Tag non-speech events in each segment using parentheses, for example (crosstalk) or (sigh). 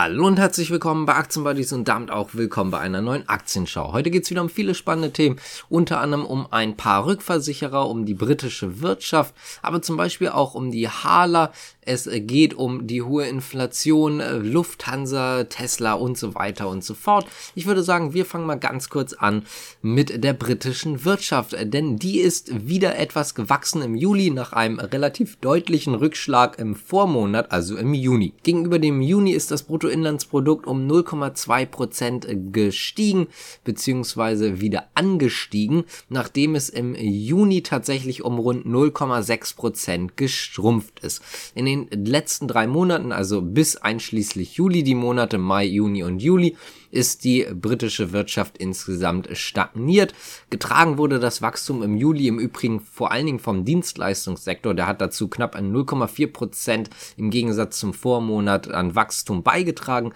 Hallo und herzlich willkommen bei Aktienbuddies und damit auch willkommen bei einer neuen Aktienschau. Heute geht es wieder um viele spannende Themen, unter anderem um ein paar Rückversicherer, um die britische Wirtschaft, aber zum Beispiel auch um die Hala. Es geht um die hohe Inflation, äh, Lufthansa, Tesla und so weiter und so fort. Ich würde sagen, wir fangen mal ganz kurz an mit der britischen Wirtschaft, denn die ist wieder etwas gewachsen im Juli nach einem relativ deutlichen Rückschlag im Vormonat, also im Juni. Gegenüber dem Juni ist das Brutto Bruttoinlandsprodukt um 0,2 Prozent gestiegen, beziehungsweise wieder angestiegen, nachdem es im Juni tatsächlich um rund 0,6 Prozent geschrumpft ist. In den letzten drei Monaten, also bis einschließlich Juli, die Monate Mai, Juni und Juli, ist die britische Wirtschaft insgesamt stagniert. Getragen wurde das Wachstum im Juli im Übrigen vor allen Dingen vom Dienstleistungssektor. Der hat dazu knapp an 0,4 Prozent im Gegensatz zum Vormonat an Wachstum beigetragen.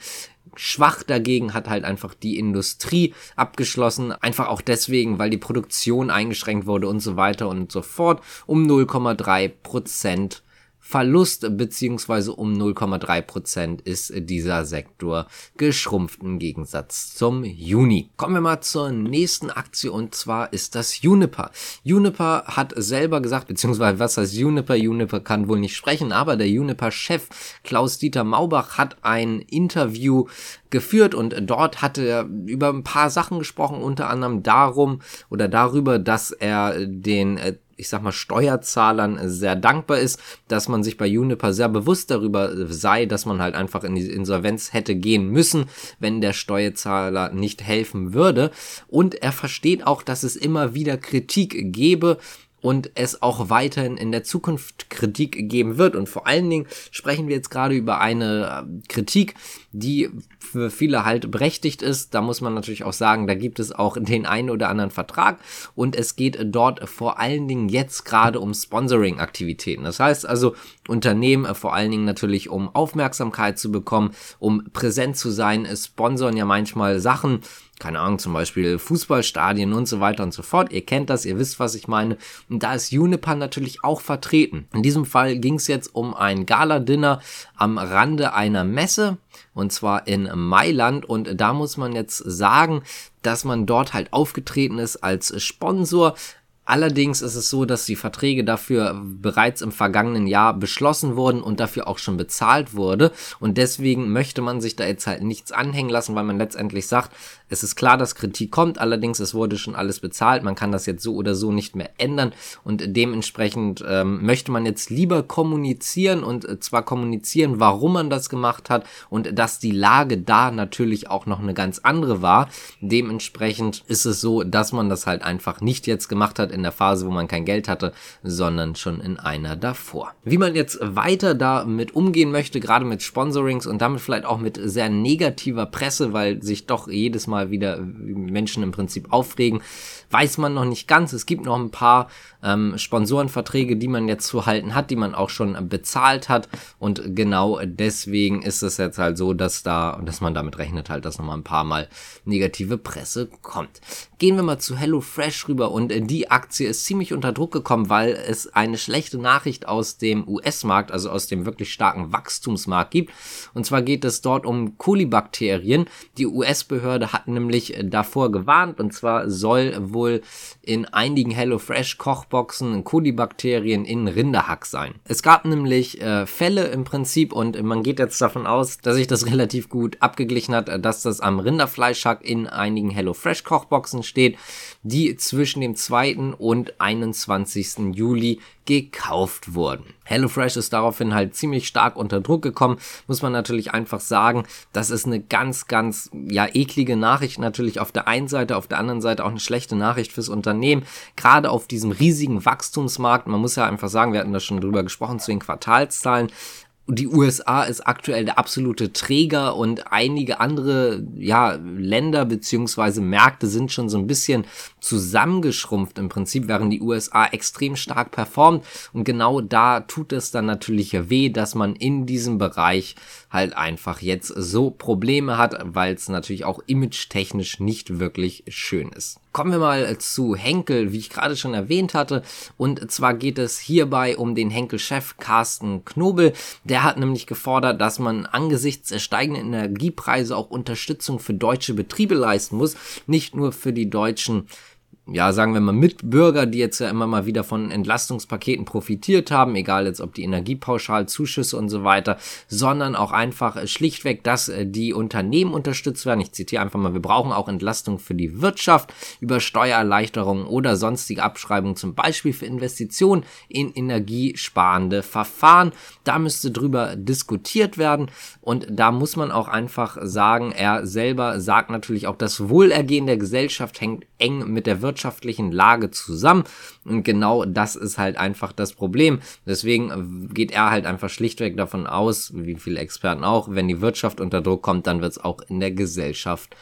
Schwach dagegen hat halt einfach die Industrie abgeschlossen, einfach auch deswegen, weil die Produktion eingeschränkt wurde und so weiter und so fort, um 0,3 Prozent Verlust beziehungsweise um 0,3 Prozent ist dieser Sektor geschrumpft im Gegensatz zum Juni. Kommen wir mal zur nächsten Aktie und zwar ist das Juniper. Juniper hat selber gesagt, beziehungsweise was heißt Juniper? Juniper kann wohl nicht sprechen, aber der Juniper-Chef Klaus-Dieter Maubach hat ein Interview geführt und dort hatte er über ein paar Sachen gesprochen, unter anderem darum oder darüber, dass er den äh, ich sag mal, Steuerzahlern sehr dankbar ist, dass man sich bei Juniper sehr bewusst darüber sei, dass man halt einfach in die Insolvenz hätte gehen müssen, wenn der Steuerzahler nicht helfen würde. Und er versteht auch, dass es immer wieder Kritik gebe und es auch weiterhin in der Zukunft Kritik geben wird. Und vor allen Dingen sprechen wir jetzt gerade über eine äh, Kritik, die für viele halt berechtigt ist. Da muss man natürlich auch sagen, da gibt es auch den einen oder anderen Vertrag und es geht dort vor allen Dingen jetzt gerade um Sponsoring-Aktivitäten. Das heißt also, Unternehmen äh, vor allen Dingen natürlich um Aufmerksamkeit zu bekommen, um präsent zu sein, sponsern ja manchmal Sachen, keine Ahnung, zum Beispiel Fußballstadien und so weiter und so fort. Ihr kennt das, ihr wisst, was ich meine. Und da ist Juniper natürlich auch vertreten. In diesem Fall ging es jetzt um ein Gala-Dinner am Rande einer Messe und zwar in Mailand und da muss man jetzt sagen, dass man dort halt aufgetreten ist als Sponsor, Allerdings ist es so, dass die Verträge dafür bereits im vergangenen Jahr beschlossen wurden und dafür auch schon bezahlt wurde. Und deswegen möchte man sich da jetzt halt nichts anhängen lassen, weil man letztendlich sagt, es ist klar, dass Kritik kommt, allerdings es wurde schon alles bezahlt. Man kann das jetzt so oder so nicht mehr ändern und dementsprechend ähm, möchte man jetzt lieber kommunizieren und äh, zwar kommunizieren, warum man das gemacht hat und dass die Lage da natürlich auch noch eine ganz andere war. Dementsprechend ist es so, dass man das halt einfach nicht jetzt gemacht hat in der Phase, wo man kein Geld hatte, sondern schon in einer davor. Wie man jetzt weiter damit umgehen möchte, gerade mit Sponsorings und damit vielleicht auch mit sehr negativer Presse, weil sich doch jedes Mal wieder Menschen im Prinzip aufregen, weiß man noch nicht ganz. Es gibt noch ein paar ähm, Sponsorenverträge, die man jetzt zu halten hat, die man auch schon bezahlt hat. Und genau deswegen ist es jetzt halt so, dass da, dass man damit rechnet halt, dass nochmal ein paar Mal negative Presse kommt. Gehen wir mal zu HelloFresh rüber und die Aktie ist ziemlich unter Druck gekommen, weil es eine schlechte Nachricht aus dem US-Markt, also aus dem wirklich starken Wachstumsmarkt gibt. Und zwar geht es dort um Kolibakterien. Die US-Behörde hat nämlich davor gewarnt und zwar soll wohl wohl in einigen HelloFresh Kochboxen Kolibakterien in Rinderhack sein. Es gab nämlich äh, Fälle im Prinzip und man geht jetzt davon aus, dass sich das (laughs) relativ gut abgeglichen hat, dass das am Rinderfleischhack in einigen HelloFresh Kochboxen steht, die zwischen dem 2. und 21. Juli gekauft wurden. HelloFresh ist daraufhin halt ziemlich stark unter Druck gekommen, muss man natürlich einfach sagen. Das ist eine ganz, ganz, ja, eklige Nachricht natürlich auf der einen Seite, auf der anderen Seite auch eine schlechte Nachricht fürs Unternehmen. Gerade auf diesem riesigen Wachstumsmarkt, man muss ja einfach sagen, wir hatten da schon drüber gesprochen zu den Quartalszahlen, die USA ist aktuell der absolute Träger und einige andere ja, Länder beziehungsweise Märkte sind schon so ein bisschen zusammengeschrumpft im Prinzip, während die USA extrem stark performt. Und genau da tut es dann natürlich weh, dass man in diesem Bereich halt einfach jetzt so Probleme hat, weil es natürlich auch image-technisch nicht wirklich schön ist. Kommen wir mal zu Henkel, wie ich gerade schon erwähnt hatte. Und zwar geht es hierbei um den Henkel-Chef Carsten Knobel. Der hat nämlich gefordert, dass man angesichts der steigenden Energiepreise auch Unterstützung für deutsche Betriebe leisten muss, nicht nur für die deutschen ja, sagen wir mal, Mitbürger, die jetzt ja immer mal wieder von Entlastungspaketen profitiert haben, egal jetzt ob die Energiepauschal, Zuschüsse und so weiter, sondern auch einfach schlichtweg, dass äh, die Unternehmen unterstützt werden. Ich zitiere einfach mal, wir brauchen auch Entlastung für die Wirtschaft über Steuererleichterungen oder sonstige Abschreibungen, zum Beispiel für Investitionen in energiesparende Verfahren. Da müsste drüber diskutiert werden und da muss man auch einfach sagen, er selber sagt natürlich auch, das Wohlergehen der Gesellschaft hängt eng mit der wirtschaftlichen Lage zusammen. Und genau das ist halt einfach das Problem. Deswegen geht er halt einfach schlichtweg davon aus, wie viele Experten auch, wenn die Wirtschaft unter Druck kommt, dann wird es auch in der Gesellschaft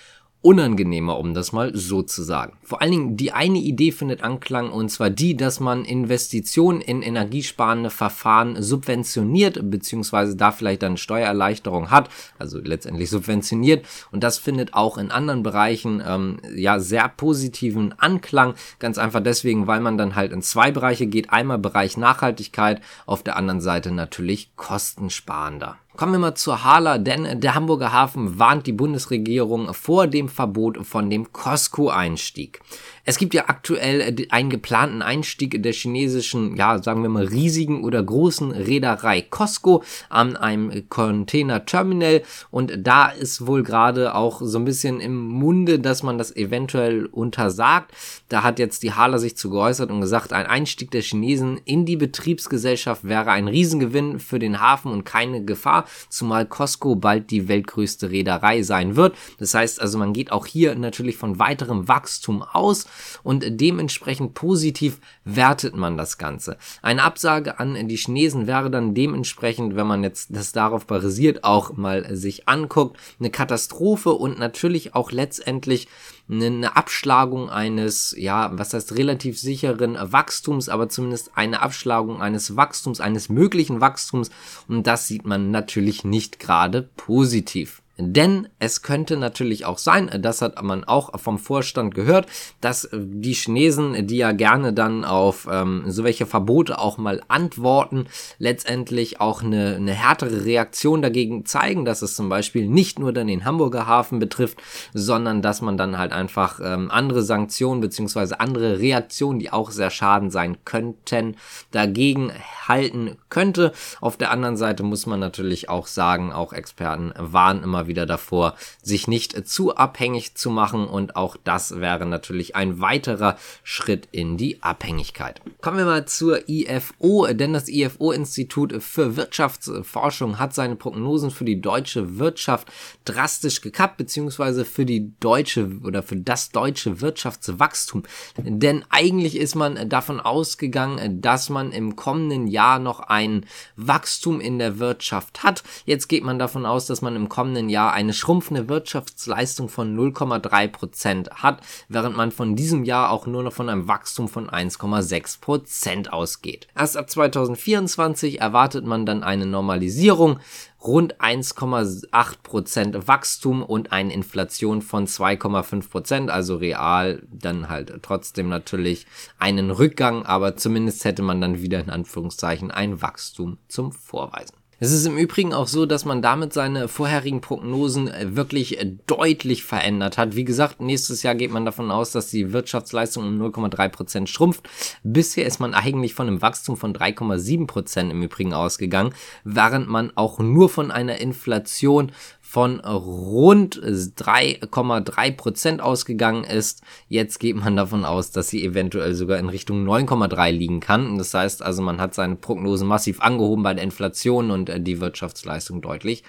unangenehmer, um das mal so zu sagen. Vor allen Dingen die eine Idee findet Anklang und zwar die, dass man Investitionen in energiesparende Verfahren subventioniert beziehungsweise da vielleicht dann Steuererleichterung hat, also letztendlich subventioniert und das findet auch in anderen Bereichen ähm, ja sehr positiven Anklang, ganz einfach deswegen, weil man dann halt in zwei Bereiche geht, einmal Bereich Nachhaltigkeit, auf der anderen Seite natürlich kostensparender. Kommen wir mal zur Hala, denn der Hamburger Hafen warnt die Bundesregierung vor dem Verbot von dem Costco-Einstieg. Es gibt ja aktuell äh, einen geplanten Einstieg der chinesischen, ja, sagen wir mal, riesigen oder großen Reederei Costco an einem Container-Terminal und da ist wohl gerade auch so ein bisschen im Munde, dass man das eventuell untersagt. Da hat jetzt die Hala sich zu geäußert und gesagt, ein Einstieg der Chinesen in die Betriebsgesellschaft wäre ein Riesengewinn für den Hafen und keine Gefahr, zumal Costco bald die weltgrößte Reederei sein wird. Das heißt also, man geht auch hier natürlich von weiterem Wachstum aus und dementsprechend positiv wertet man das Ganze. Eine Absage an die Chinesen wäre dann dementsprechend, wenn man jetzt das darauf basiert, auch mal sich anguckt, eine Katastrophe und natürlich auch letztendlich eine Abschlagung eines, ja, was heißt relativ sicheren Wachstums, aber zumindest eine Abschlagung eines Wachstums, eines möglichen Wachstums und das sieht man natürlich nicht gerade positiv. Denn es könnte natürlich auch sein, das hat man auch vom Vorstand gehört, dass die Chinesen, die ja gerne dann auf ähm, so welche Verbote auch mal antworten, letztendlich auch eine, eine härtere Reaktion dagegen zeigen, dass es zum Beispiel nicht nur dann den Hamburger Hafen betrifft, sondern dass man dann halt einfach ähm, andere Sanktionen beziehungsweise andere Reaktionen, die auch sehr schaden sein könnten, dagegen halten könnte. Auf der anderen Seite muss man natürlich auch sagen, auch Experten waren immer wieder wieder davor, sich nicht zu abhängig zu machen und auch das wäre natürlich ein weiterer Schritt in die Abhängigkeit. Kommen wir mal zur IFO, denn das IFO-Institut für Wirtschaftsforschung hat seine Prognosen für die deutsche Wirtschaft drastisch gekappt, beziehungsweise für die deutsche oder für das deutsche Wirtschaftswachstum. Denn eigentlich ist man davon ausgegangen, dass man im kommenden Jahr noch ein Wachstum in der Wirtschaft hat. Jetzt geht man davon aus, dass man im kommenden Jahr Jahr eine schrumpfende Wirtschaftsleistung von 0,3 Prozent hat, während man von diesem Jahr auch nur noch von einem Wachstum von 1,6 Prozent ausgeht. Erst ab 2024 erwartet man dann eine Normalisierung, rund 1,8 Prozent Wachstum und eine Inflation von 2,5 Prozent, also real dann halt trotzdem natürlich einen Rückgang, aber zumindest hätte man dann wieder in Anführungszeichen ein Wachstum zum Vorweisen. Es ist im Übrigen auch so, dass man damit seine vorherigen Prognosen äh, wirklich äh, deutlich verändert hat. Wie gesagt, nächstes Jahr geht man davon aus, dass die Wirtschaftsleistung um 0,3 Prozent schrumpft. Bisher ist man eigentlich von einem Wachstum von 3,7 Prozent im Übrigen ausgegangen, während man auch nur von einer Inflation von rund 3,3 Prozent ausgegangen ist. Jetzt geht man davon aus, dass sie eventuell sogar in Richtung 9,3 liegen kann. Das heißt also, man hat seine Prognosen massiv angehoben bei der Inflation und äh, die Wirtschaftsleistung deutlich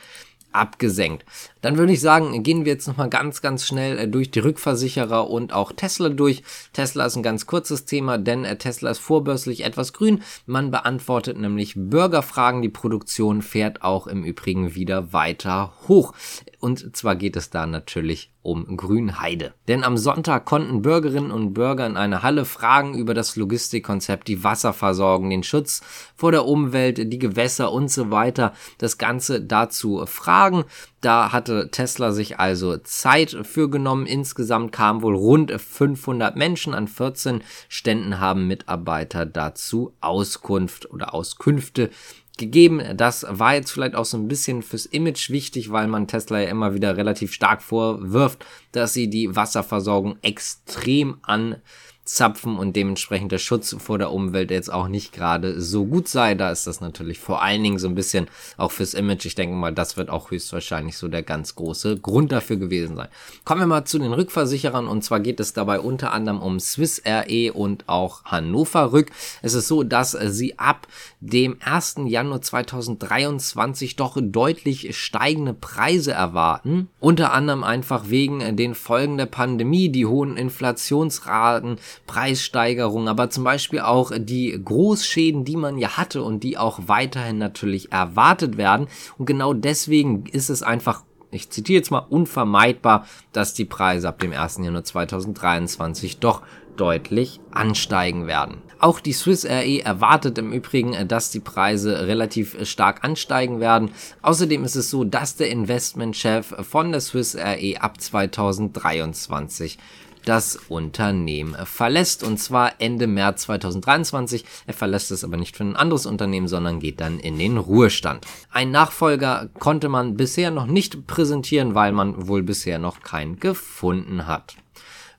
abgesenkt. Dann würde ich sagen, gehen wir jetzt nochmal ganz, ganz schnell äh, durch die Rückversicherer und auch Tesla durch. Tesla ist ein ganz kurzes Thema, denn äh, Tesla ist vorbörslich etwas grün. Man beantwortet nämlich Bürgerfragen. Die Produktion fährt auch im Übrigen wieder weiter hoch. Und zwar geht es da natürlich um Grünheide. Denn am Sonntag konnten Bürgerinnen und Bürger in einer Halle Fragen über das Logistikkonzept, die Wasserversorgung, den Schutz vor der Umwelt, die Gewässer und so weiter, das Ganze dazu fragen. Da hatte Tesla sich also Zeit für genommen. Insgesamt kamen wohl rund 500 Menschen an 14 Ständen haben Mitarbeiter dazu Auskunft oder Auskünfte gegeben. Das war jetzt vielleicht auch so ein bisschen fürs Image wichtig, weil man Tesla ja immer wieder relativ stark vorwirft, dass sie die Wasserversorgung extrem an zapfen und dementsprechend der Schutz vor der Umwelt jetzt auch nicht gerade so gut sei. Da ist das natürlich vor allen Dingen so ein bisschen auch fürs Image. Ich denke mal, das wird auch höchstwahrscheinlich so der ganz große Grund dafür gewesen sein. Kommen wir mal zu den Rückversicherern und zwar geht es dabei unter anderem um Swiss RE und auch Hannover Rück. Es ist so, dass sie ab dem 1. Januar 2023 doch deutlich steigende Preise erwarten. Unter anderem einfach wegen den Folgen der Pandemie, die hohen Inflationsraten, Preissteigerungen, aber zum Beispiel auch die Großschäden, die man ja hatte und die auch weiterhin natürlich erwartet werden. Und genau deswegen ist es einfach ich zitiere jetzt mal, unvermeidbar, dass die Preise ab dem 1. Januar 2023 doch deutlich ansteigen werden. Auch die Swiss RE erwartet im Übrigen, dass die Preise relativ stark ansteigen werden. Außerdem ist es so, dass der Investmentchef von der Swiss RE ab 2023 das Unternehmen verlässt. Und zwar Ende März 2023. Er verlässt es aber nicht für ein anderes Unternehmen, sondern geht dann in den Ruhestand. Ein Nachfolger konnte man bisher noch nicht präsentieren, weil man wohl bisher noch keinen gefunden hat.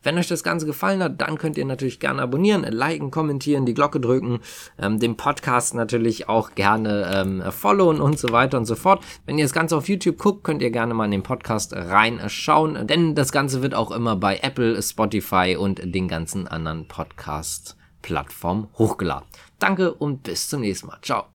Wenn euch das Ganze gefallen hat, dann könnt ihr natürlich gerne abonnieren, liken, kommentieren, die Glocke drücken, ähm, den Podcast natürlich auch gerne ähm, followen und so weiter und so fort. Wenn ihr das Ganze auf YouTube guckt, könnt ihr gerne mal in den Podcast reinschauen, denn das Ganze wird auch immer bei Apple, Spotify und den ganzen anderen Podcast-Plattformen hochgeladen. Danke und bis zum nächsten Mal. Ciao.